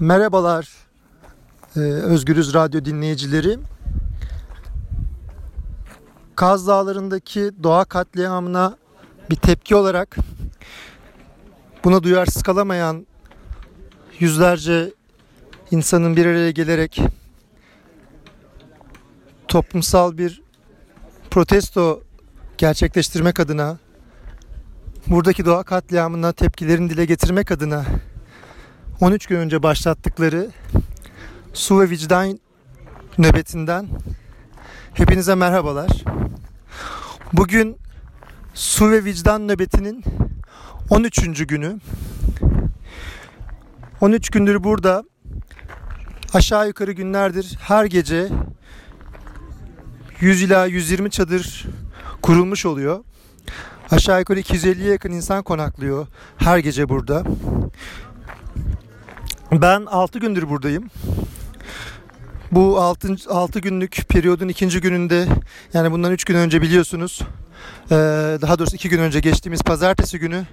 Merhabalar e, Özgürüz Radyo dinleyicileri. Kaz Dağları'ndaki doğa katliamına bir tepki olarak buna duyarsız kalamayan yüzlerce insanın bir araya gelerek toplumsal bir protesto gerçekleştirmek adına buradaki doğa katliamına tepkilerini dile getirmek adına 13 gün önce başlattıkları su ve vicdan nöbetinden hepinize merhabalar. Bugün su ve vicdan nöbetinin 13. günü. 13 gündür burada aşağı yukarı günlerdir her gece 100 ila 120 çadır kurulmuş oluyor. Aşağı yukarı 250'ye yakın insan konaklıyor her gece burada. Ben 6 gündür buradayım. Bu 6, 6 günlük periyodun ikinci gününde yani bundan 3 gün önce biliyorsunuz daha doğrusu 2 gün önce geçtiğimiz pazartesi günü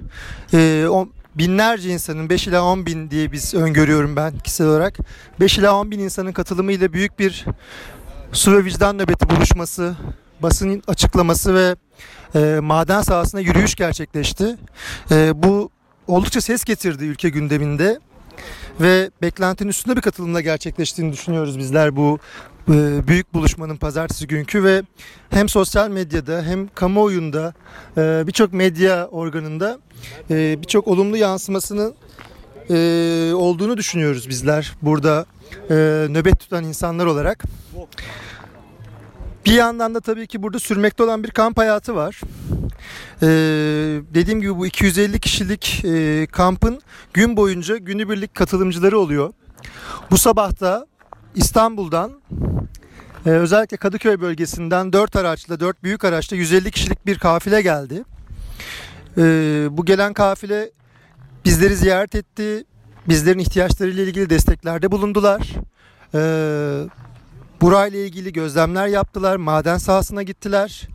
binlerce insanın 5 ila 10 bin diye biz öngörüyorum ben kişisel olarak 5 ila 10 bin insanın katılımıyla büyük bir su ve vicdan nöbeti buluşması basın açıklaması ve maden sahasında yürüyüş gerçekleşti. Bu oldukça ses getirdi ülke gündeminde ve beklentinin üstünde bir katılımla gerçekleştiğini düşünüyoruz bizler bu e, büyük buluşmanın pazartesi günkü ve hem sosyal medyada hem kamuoyunda e, birçok medya organında e, birçok olumlu yansımasının olduğunu düşünüyoruz bizler burada nöbet tutan insanlar olarak. Bir yandan da tabii ki burada sürmekte olan bir kamp hayatı var. Ee, dediğim gibi bu 250 kişilik e, kampın gün boyunca günübirlik katılımcıları oluyor. Bu sabah da İstanbul'dan e, özellikle Kadıköy bölgesinden 4 araçla 4 büyük araçla 150 kişilik bir kafile geldi. E, bu gelen kafile bizleri ziyaret etti. Bizlerin ihtiyaçlarıyla ilgili desteklerde bulundular. E, burayla ilgili gözlemler yaptılar. Maden sahasına gittiler.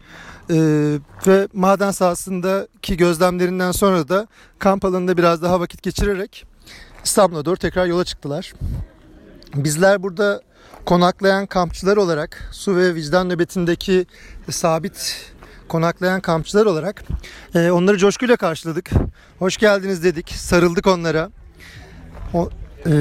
Ee, ve maden sahasındaki gözlemlerinden sonra da kamp alanında biraz daha vakit geçirerek İstanbul'a doğru tekrar yola çıktılar. Bizler burada konaklayan kampçılar olarak su ve vicdan nöbetindeki sabit konaklayan kampçılar olarak e, onları coşkuyla karşıladık. Hoş geldiniz dedik. Sarıldık onlara. O, e,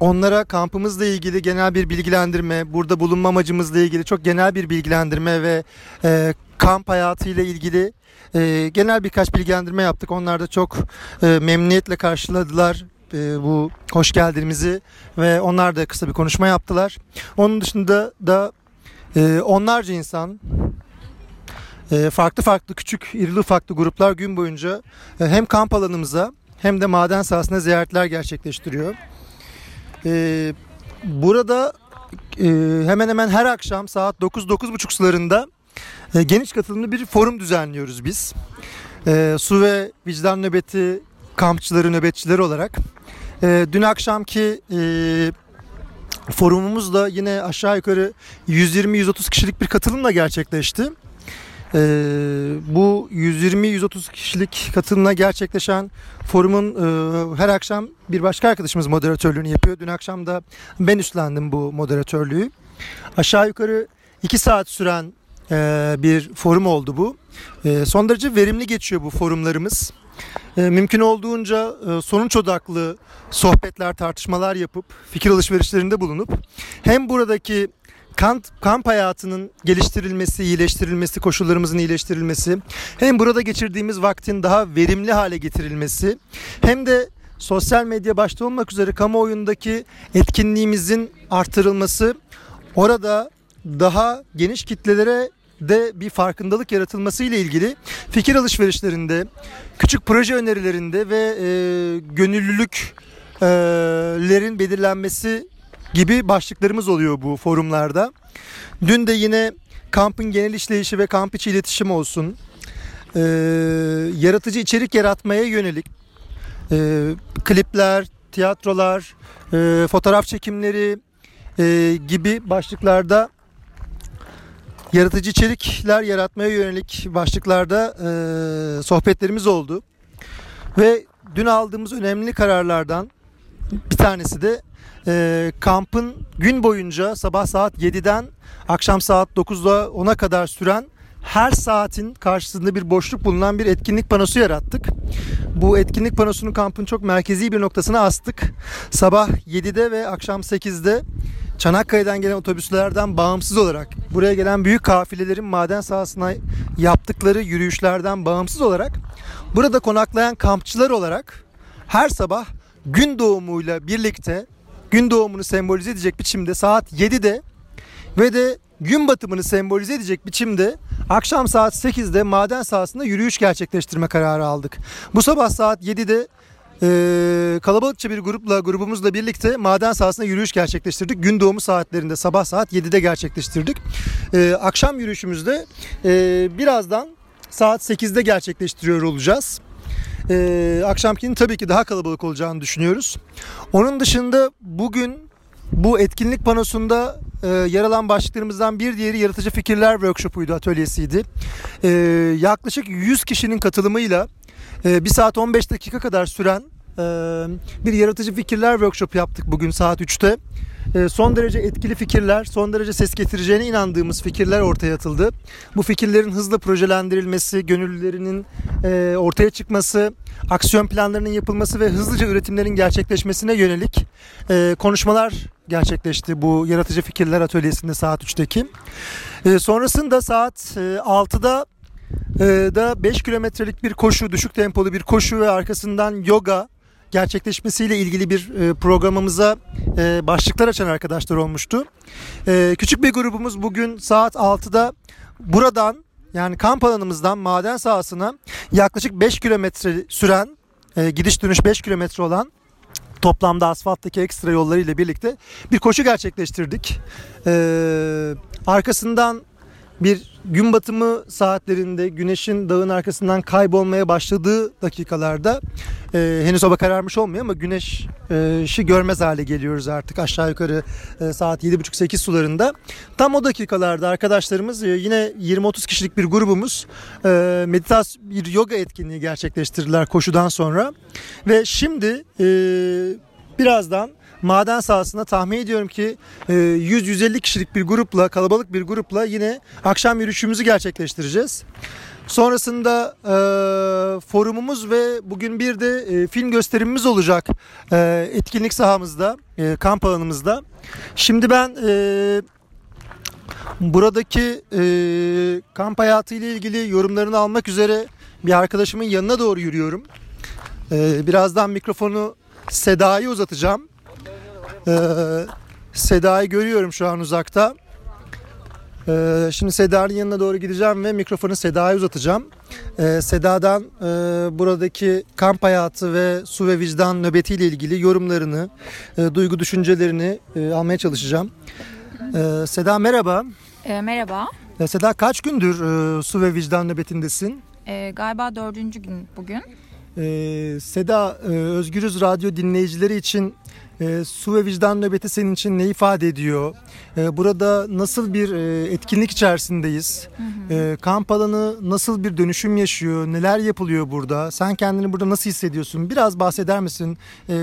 onlara kampımızla ilgili genel bir bilgilendirme, burada bulunma amacımızla ilgili çok genel bir bilgilendirme ve e, kamp hayatıyla ilgili e, genel birkaç bilgilendirme yaptık. Onlar da çok e, memnuniyetle karşıladılar e, bu hoş geldinizi ve onlar da kısa bir konuşma yaptılar. Onun dışında da e, onlarca insan e, farklı farklı küçük irili ufaklı gruplar gün boyunca e, hem kamp alanımıza hem de maden sahasına ziyaretler gerçekleştiriyor. E, burada e, hemen hemen her akşam saat 9-9.30 sularında e, geniş katılımlı bir forum düzenliyoruz biz. E, su ve vicdan nöbeti kampçıları, nöbetçileri olarak. E, dün akşamki e, forumumuz da yine aşağı yukarı 120-130 kişilik bir katılımla gerçekleşti. Ee, bu 120-130 kişilik katılımla gerçekleşen forumun e, her akşam bir başka arkadaşımız moderatörlüğünü yapıyor. Dün akşam da ben üstlendim bu moderatörlüğü. Aşağı yukarı 2 saat süren e, bir forum oldu bu. E, son derece verimli geçiyor bu forumlarımız. Mümkün olduğunca e, sonuç odaklı sohbetler, tartışmalar yapıp fikir alışverişlerinde bulunup hem buradaki kamp, kamp hayatının geliştirilmesi, iyileştirilmesi, koşullarımızın iyileştirilmesi, hem burada geçirdiğimiz vaktin daha verimli hale getirilmesi, hem de sosyal medya başta olmak üzere kamuoyundaki etkinliğimizin artırılması, orada daha geniş kitlelere de bir farkındalık yaratılması ile ilgili fikir alışverişlerinde, küçük proje önerilerinde ve e, gönüllülüklerin belirlenmesi gibi başlıklarımız oluyor bu forumlarda. Dün de yine kampın genel işleyişi ve kamp içi iletişim olsun. E, yaratıcı içerik yaratmaya yönelik e, klipler, tiyatrolar, e, fotoğraf çekimleri e, gibi başlıklarda yaratıcı içerikler yaratmaya yönelik başlıklarda e, sohbetlerimiz oldu. Ve dün aldığımız önemli kararlardan bir tanesi de e, kampın gün boyunca sabah saat 7'den akşam saat 9'da 10'a kadar süren her saatin karşısında bir boşluk bulunan bir etkinlik panosu yarattık. Bu etkinlik panosunu kampın çok merkezi bir noktasına astık. Sabah 7'de ve akşam 8'de Çanakkale'den gelen otobüslerden bağımsız olarak buraya gelen büyük kafilelerin maden sahasına yaptıkları yürüyüşlerden bağımsız olarak burada konaklayan kampçılar olarak her sabah gün doğumuyla birlikte gün doğumunu sembolize edecek biçimde saat 7'de ve de gün batımını sembolize edecek biçimde akşam saat 8'de maden sahasında yürüyüş gerçekleştirme kararı aldık. Bu sabah saat 7'de e, kalabalıkça bir grupla grubumuzla birlikte maden sahasında yürüyüş gerçekleştirdik. Gün doğumu saatlerinde sabah saat 7'de gerçekleştirdik. E, akşam yürüyüşümüzde e, birazdan saat 8'de gerçekleştiriyor olacağız. E, akşamkinin tabii ki daha kalabalık olacağını düşünüyoruz. Onun dışında bugün bu etkinlik panosunda e, yer alan başlıklarımızdan bir diğeri yaratıcı fikirler workshopuydu, atölyesiydi. E, yaklaşık 100 kişinin katılımıyla e, 1 saat 15 dakika kadar süren bir yaratıcı fikirler workshop yaptık bugün saat 3'te. E, son derece etkili fikirler, son derece ses getireceğine inandığımız fikirler ortaya atıldı. Bu fikirlerin hızla projelendirilmesi, gönüllülerinin ortaya çıkması, aksiyon planlarının yapılması ve hızlıca üretimlerin gerçekleşmesine yönelik konuşmalar gerçekleşti bu yaratıcı fikirler atölyesinde saat 3'teki. sonrasında saat 6'da da 5 kilometrelik bir koşu, düşük tempolu bir koşu ve arkasından yoga gerçekleşmesiyle ilgili bir e, programımıza e, başlıklar açan arkadaşlar olmuştu. E, küçük bir grubumuz bugün saat 6'da buradan yani kamp alanımızdan maden sahasına yaklaşık 5 kilometre süren gidiş dönüş 5 kilometre olan toplamda asfalttaki ekstra yolları ile birlikte bir koşu gerçekleştirdik. Arkasından bir gün batımı saatlerinde güneşin dağın arkasından kaybolmaya başladığı dakikalarda e, henüz hava kararmış olmuyor ama güneş e, görmez hale geliyoruz artık aşağı yukarı e, saat 7.30-8 sularında. Tam o dakikalarda arkadaşlarımız e, yine 20-30 kişilik bir grubumuz e, meditasyon bir yoga etkinliği gerçekleştirdiler koşudan sonra ve şimdi e, birazdan maden sahasında tahmin ediyorum ki 100-150 e, kişilik bir grupla kalabalık bir grupla yine akşam yürüyüşümüzü gerçekleştireceğiz. Sonrasında e, forumumuz ve bugün bir de e, film gösterimimiz olacak e, etkinlik sahamızda, e, kamp alanımızda. Şimdi ben e, buradaki e, kamp hayatı ile ilgili yorumlarını almak üzere bir arkadaşımın yanına doğru yürüyorum. E, birazdan mikrofonu Seda'yı uzatacağım. Ee, Seda'yı görüyorum şu an uzakta. Ee, şimdi Seda'nın yanına doğru gideceğim ve mikrofonu Seda'ya uzatacağım. Ee, Seda'dan e, buradaki kamp hayatı ve su ve vicdan nöbetiyle ilgili yorumlarını, e, duygu düşüncelerini e, almaya çalışacağım. Ee, Seda merhaba. E, merhaba. Seda kaç gündür e, su ve vicdan nöbetindesin? E, galiba dördüncü gün bugün. E, Seda, e, Özgürüz Radyo dinleyicileri için e, su ve vicdan nöbeti senin için ne ifade ediyor? E, burada nasıl bir e, etkinlik içerisindeyiz? Hı hı. E, kamp alanı nasıl bir dönüşüm yaşıyor? Neler yapılıyor burada? Sen kendini burada nasıl hissediyorsun? Biraz bahseder misin? E,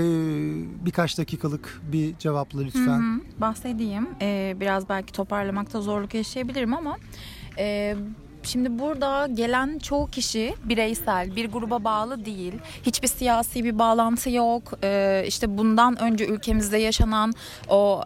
birkaç dakikalık bir cevapla lütfen. Hı hı. Bahsedeyim. E, biraz belki toparlamakta zorluk yaşayabilirim ama... E, Şimdi burada gelen çoğu kişi bireysel, bir gruba bağlı değil. Hiçbir siyasi bir bağlantı yok. Ee, işte bundan önce ülkemizde yaşanan o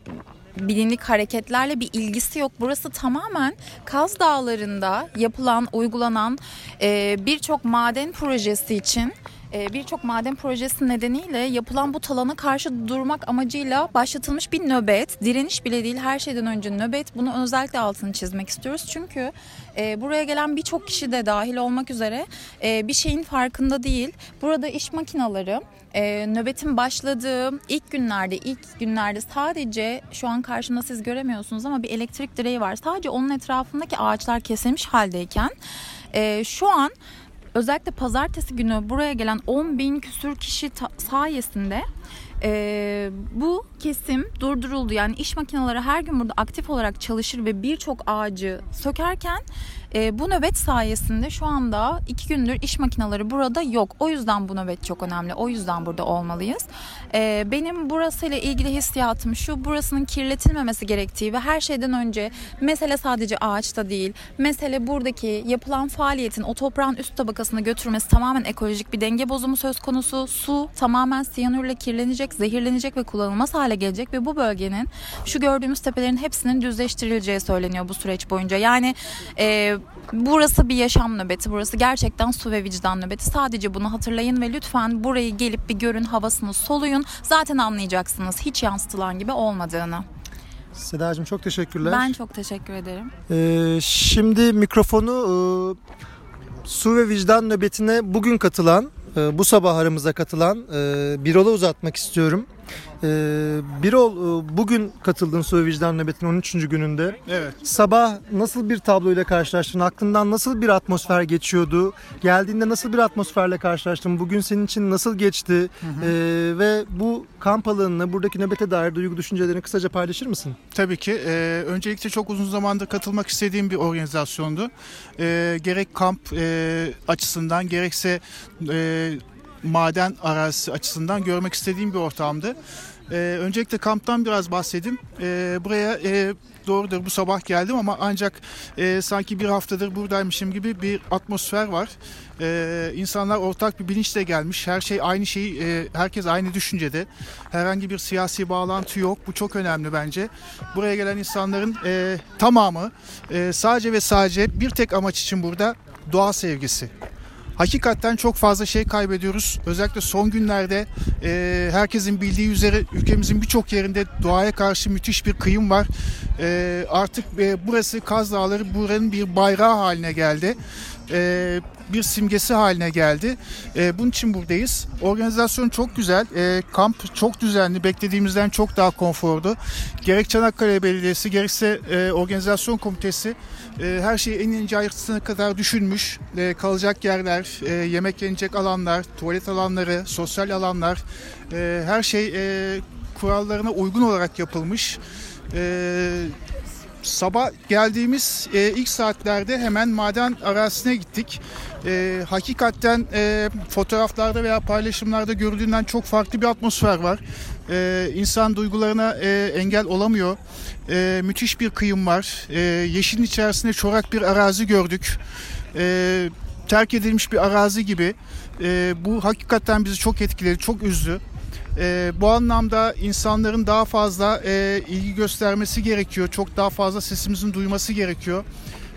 bilinlik hareketlerle bir ilgisi yok. Burası tamamen Kaz Dağları'nda yapılan, uygulanan e, birçok maden projesi için birçok maden projesi nedeniyle yapılan bu talana karşı durmak amacıyla başlatılmış bir nöbet. Direniş bile değil her şeyden önce nöbet. Bunu özellikle altını çizmek istiyoruz. Çünkü e, buraya gelen birçok kişi de dahil olmak üzere e, bir şeyin farkında değil. Burada iş makinaları e, nöbetin başladığı ilk günlerde ilk günlerde sadece şu an karşımda siz göremiyorsunuz ama bir elektrik direği var. Sadece onun etrafındaki ağaçlar kesilmiş haldeyken şu an özellikle pazartesi günü buraya gelen 10 bin küsür kişi sayesinde e, bu kesim durduruldu. Yani iş makineleri her gün burada aktif olarak çalışır ve birçok ağacı sökerken E, bu nöbet sayesinde şu anda iki gündür iş makineleri burada yok. O yüzden bu nöbet çok önemli. O yüzden burada olmalıyız. E, benim burasıyla ilgili hissiyatım şu. Burasının kirletilmemesi gerektiği ve her şeyden önce mesele sadece ağaçta değil. Mesele buradaki yapılan faaliyetin o toprağın üst tabakasına götürmesi tamamen ekolojik bir denge bozumu söz konusu. Su tamamen siyanürle kirlenecek, zehirlenecek ve kullanılmaz hale gelecek ve bu bölgenin şu gördüğümüz tepelerin hepsinin düzleştirileceği söyleniyor bu süreç boyunca. Yani e, burası bir yaşam nöbeti. Burası gerçekten su ve vicdan nöbeti. Sadece bunu hatırlayın ve lütfen burayı gelip bir görün, havasını soluyun. Zaten anlayacaksınız hiç yansıtılan gibi olmadığını. Sedacığım çok teşekkürler. Ben çok teşekkür ederim. Ee, şimdi mikrofonu e, su ve vicdan nöbetine bugün katılan, e, bu sabah aramıza katılan e, Birol'a uzatmak istiyorum. E, Birol e, bugün katıldın ve vicdan nöbetinin 13. gününde. Evet. Sabah nasıl bir tabloyla karşılaştın? Aklından nasıl bir atmosfer geçiyordu? Geldiğinde nasıl bir atmosferle karşılaştın? Bugün senin için nasıl geçti? Ee, ve bu kamp alanına, buradaki nöbete dair duygu düşüncelerini kısaca paylaşır mısın? Tabii ki. Ee, öncelikle çok uzun zamandır katılmak istediğim bir organizasyondu. Ee, gerek kamp e, açısından gerekse e, maden arazisi açısından görmek istediğim bir ortamdı. Ee, öncelikle kamptan biraz bahsedeyim. Ee, buraya e, doğrudur bu sabah geldim ama ancak e, sanki bir haftadır buradaymışım gibi bir atmosfer var. Ee, insanlar ortak bir bilinçle gelmiş. Her şey aynı şeyi, e, herkes aynı düşüncede. Herhangi bir siyasi bağlantı yok. Bu çok önemli bence. Buraya gelen insanların e, tamamı e, sadece ve sadece bir tek amaç için burada doğa sevgisi. Hakikaten çok fazla şey kaybediyoruz. Özellikle son günlerde e, herkesin bildiği üzere ülkemizin birçok yerinde doğaya karşı müthiş bir kıyım var. E, artık e, burası Kaz Dağları buranın bir bayrağı haline geldi. E, bir simgesi haline geldi. E, bunun için buradayız. Organizasyon çok güzel. E, kamp çok düzenli. Beklediğimizden çok daha konforlu. Gerek Çanakkale Belediyesi gerekse e, organizasyon komitesi e, her şeyi en ince ayrıntısına kadar düşünmüş. E, kalacak yerler, e, yemek yenecek alanlar, tuvalet alanları, sosyal alanlar e, her şey e, kurallarına uygun olarak yapılmış. E, sabah geldiğimiz e, ilk saatlerde hemen maden arazisine gittik. E, hakikaten e, fotoğraflarda veya paylaşımlarda görüldüğünden çok farklı bir atmosfer var. E, insan duygularına e, engel olamıyor. E, müthiş bir kıyım var. E, yeşilin içerisinde çorak bir arazi gördük. E, terk edilmiş bir arazi gibi. E, bu hakikaten bizi çok etkiledi, çok üzdü. E, bu anlamda insanların daha fazla e, ilgi göstermesi gerekiyor. Çok daha fazla sesimizin duyması gerekiyor.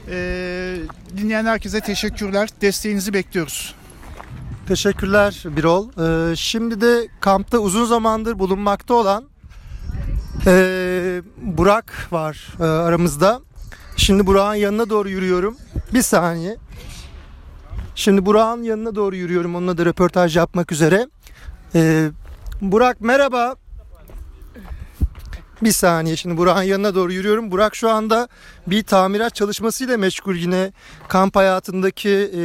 E, dinleyen herkese teşekkürler. Desteğinizi bekliyoruz. Teşekkürler Birol. Ee, şimdi de kampta uzun zamandır bulunmakta olan ee, Burak var ee, aramızda. Şimdi Burak'ın yanına doğru yürüyorum. Bir saniye. Şimdi Burak'ın yanına doğru yürüyorum. Onunla da röportaj yapmak üzere. Ee, Burak merhaba. Bir saniye şimdi Burak'ın yanına doğru yürüyorum. Burak şu anda bir tamirat çalışmasıyla meşgul yine kamp hayatındaki e,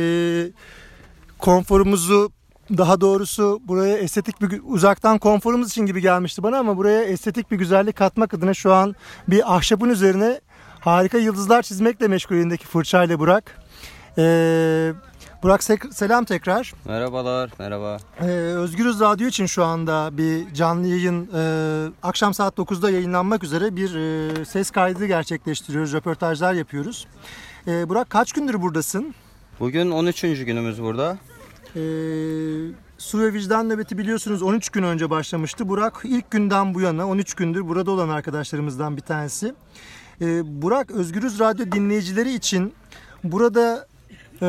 konforumuzu daha doğrusu buraya estetik bir uzaktan konforumuz için gibi gelmişti bana ama buraya estetik bir güzellik katmak adına şu an bir ahşabın üzerine harika yıldızlar çizmekle meşgul elindeki fırçayla Burak. Ee, Burak selam tekrar. Merhabalar, merhaba. Ee, Özgürüz Radyo için şu anda bir canlı yayın e, akşam saat 9'da yayınlanmak üzere bir e, ses kaydı gerçekleştiriyoruz, röportajlar yapıyoruz. Ee, Burak kaç gündür buradasın? Bugün 13. günümüz burada. Ee, su ve vicdan nöbeti biliyorsunuz 13 gün önce başlamıştı. Burak ilk günden bu yana 13 gündür burada olan arkadaşlarımızdan bir tanesi. Ee, Burak Özgürüz Radyo dinleyicileri için burada e,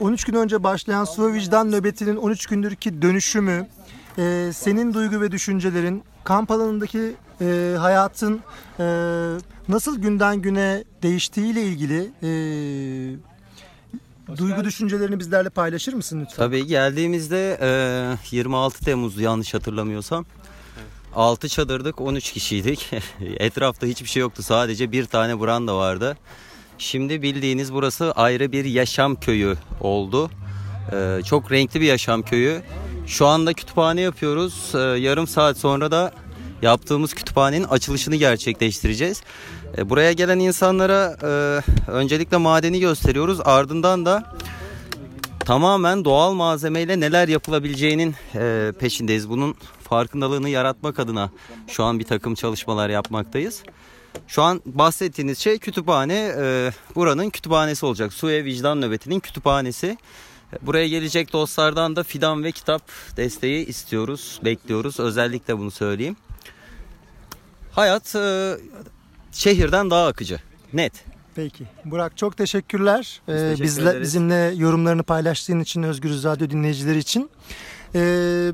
13 gün önce başlayan su vicdan nöbetinin 13 gündürki dönüşümü, e, senin duygu ve düşüncelerin, kamp alanındaki e, hayatın e, nasıl günden güne değiştiğiyle ilgili e, duygu düşüncelerini bizlerle paylaşır mısın lütfen? Tabii geldiğimizde e, 26 Temmuz yanlış hatırlamıyorsam. 6 çadırdık, 13 kişiydik. Etrafta hiçbir şey yoktu. Sadece bir tane branda vardı. Şimdi bildiğiniz burası ayrı bir yaşam köyü oldu. E, çok renkli bir yaşam köyü. Şu anda kütüphane yapıyoruz. E, yarım saat sonra da yaptığımız kütüphanenin açılışını gerçekleştireceğiz. E, buraya gelen insanlara e, öncelikle madeni gösteriyoruz. Ardından da tamamen doğal malzemeyle neler yapılabileceğinin e, peşindeyiz. Bunun farkındalığını yaratmak adına şu an bir takım çalışmalar yapmaktayız. Şu an bahsettiğiniz şey kütüphane. e, buranın kütüphanesi olacak. Su ve Vicdan Nöbeti'nin kütüphanesi. E, Buraya gelecek dostlardan da fidan ve kitap desteği istiyoruz, bekliyoruz. Özellikle bunu söyleyeyim. Hayat e, şehirden daha akıcı. Net. Peki. Burak çok teşekkürler. Ee, teşekkür bizle, ederiz. bizimle yorumlarını paylaştığın için Özgürüz Radyo dinleyicileri için. Ee,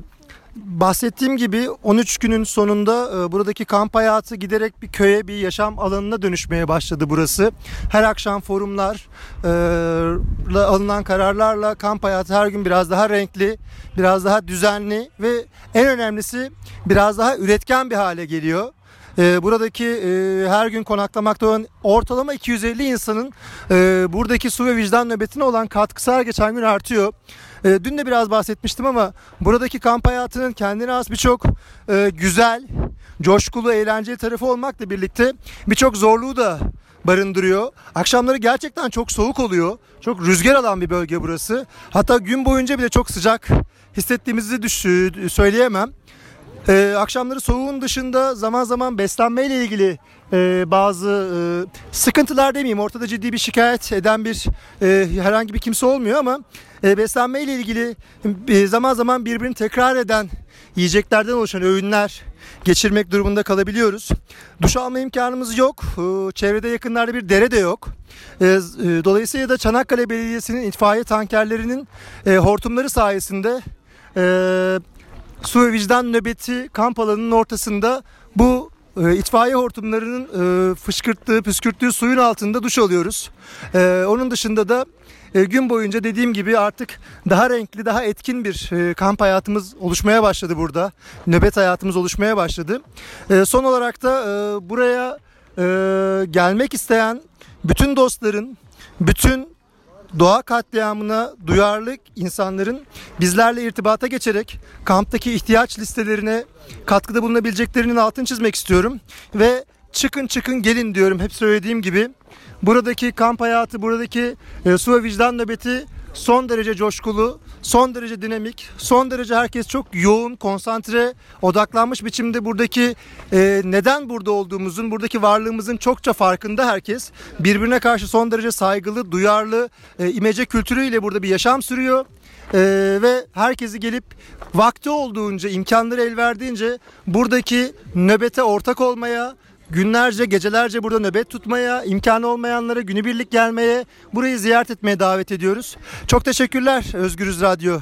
bahsettiğim gibi 13 günün sonunda e, buradaki kamp hayatı giderek bir köye, bir yaşam alanına dönüşmeye başladı burası. Her akşam forumlar, e, alınan kararlarla kamp hayatı her gün biraz daha renkli, biraz daha düzenli ve en önemlisi biraz daha üretken bir hale geliyor. Ee, buradaki e, her gün konaklamakta olan ortalama 250 insanın e, buradaki su ve vicdan nöbetine olan katkısı her geçen gün artıyor. E, dün de biraz bahsetmiştim ama buradaki kamp hayatının kendine has birçok e, güzel, coşkulu, eğlenceli tarafı olmakla birlikte birçok zorluğu da barındırıyor. Akşamları gerçekten çok soğuk oluyor. Çok rüzgar alan bir bölge burası. Hatta gün boyunca bile çok sıcak hissettiğimizi düş söyleyemem. Ee, akşamları soğuğun dışında zaman zaman beslenmeyle ilgili e, bazı e, sıkıntılar demeyeyim. Ortada ciddi bir şikayet eden bir e, herhangi bir kimse olmuyor ama e, beslenmeyle ilgili e, zaman zaman birbirini tekrar eden yiyeceklerden oluşan öğünler geçirmek durumunda kalabiliyoruz. Duş alma imkanımız yok. Ee, çevrede yakınlarda bir dere de yok. Z- e, dolayısıyla da Çanakkale Belediyesi'nin itfaiye tankerlerinin e, hortumları sayesinde e, su ve vicdan nöbeti kamp alanının ortasında bu e, itfaiye hortumlarının e, fışkırttığı, püskürttüğü suyun altında duş alıyoruz. E, onun dışında da e, gün boyunca dediğim gibi artık daha renkli, daha etkin bir e, kamp hayatımız oluşmaya başladı burada. Nöbet hayatımız oluşmaya başladı. E, son olarak da e, buraya e, gelmek isteyen bütün dostların, bütün doğa katliamına duyarlı insanların bizlerle irtibata geçerek kamptaki ihtiyaç listelerine katkıda bulunabileceklerinin altını çizmek istiyorum. Ve çıkın çıkın gelin diyorum hep söylediğim gibi. Buradaki kamp hayatı, buradaki e, su ve vicdan nöbeti son derece coşkulu, son derece dinamik, son derece herkes çok yoğun, konsantre, odaklanmış biçimde buradaki e, neden burada olduğumuzun, buradaki varlığımızın çokça farkında herkes. Birbirine karşı son derece saygılı, duyarlı, e, imece kültürüyle burada bir yaşam sürüyor. E, ve herkesi gelip vakti olduğunca, imkanları el verdiğince buradaki nöbete ortak olmaya, günlerce, gecelerce burada nöbet tutmaya, imkanı olmayanlara günübirlik gelmeye, burayı ziyaret etmeye davet ediyoruz. Çok teşekkürler Özgürüz Radyo.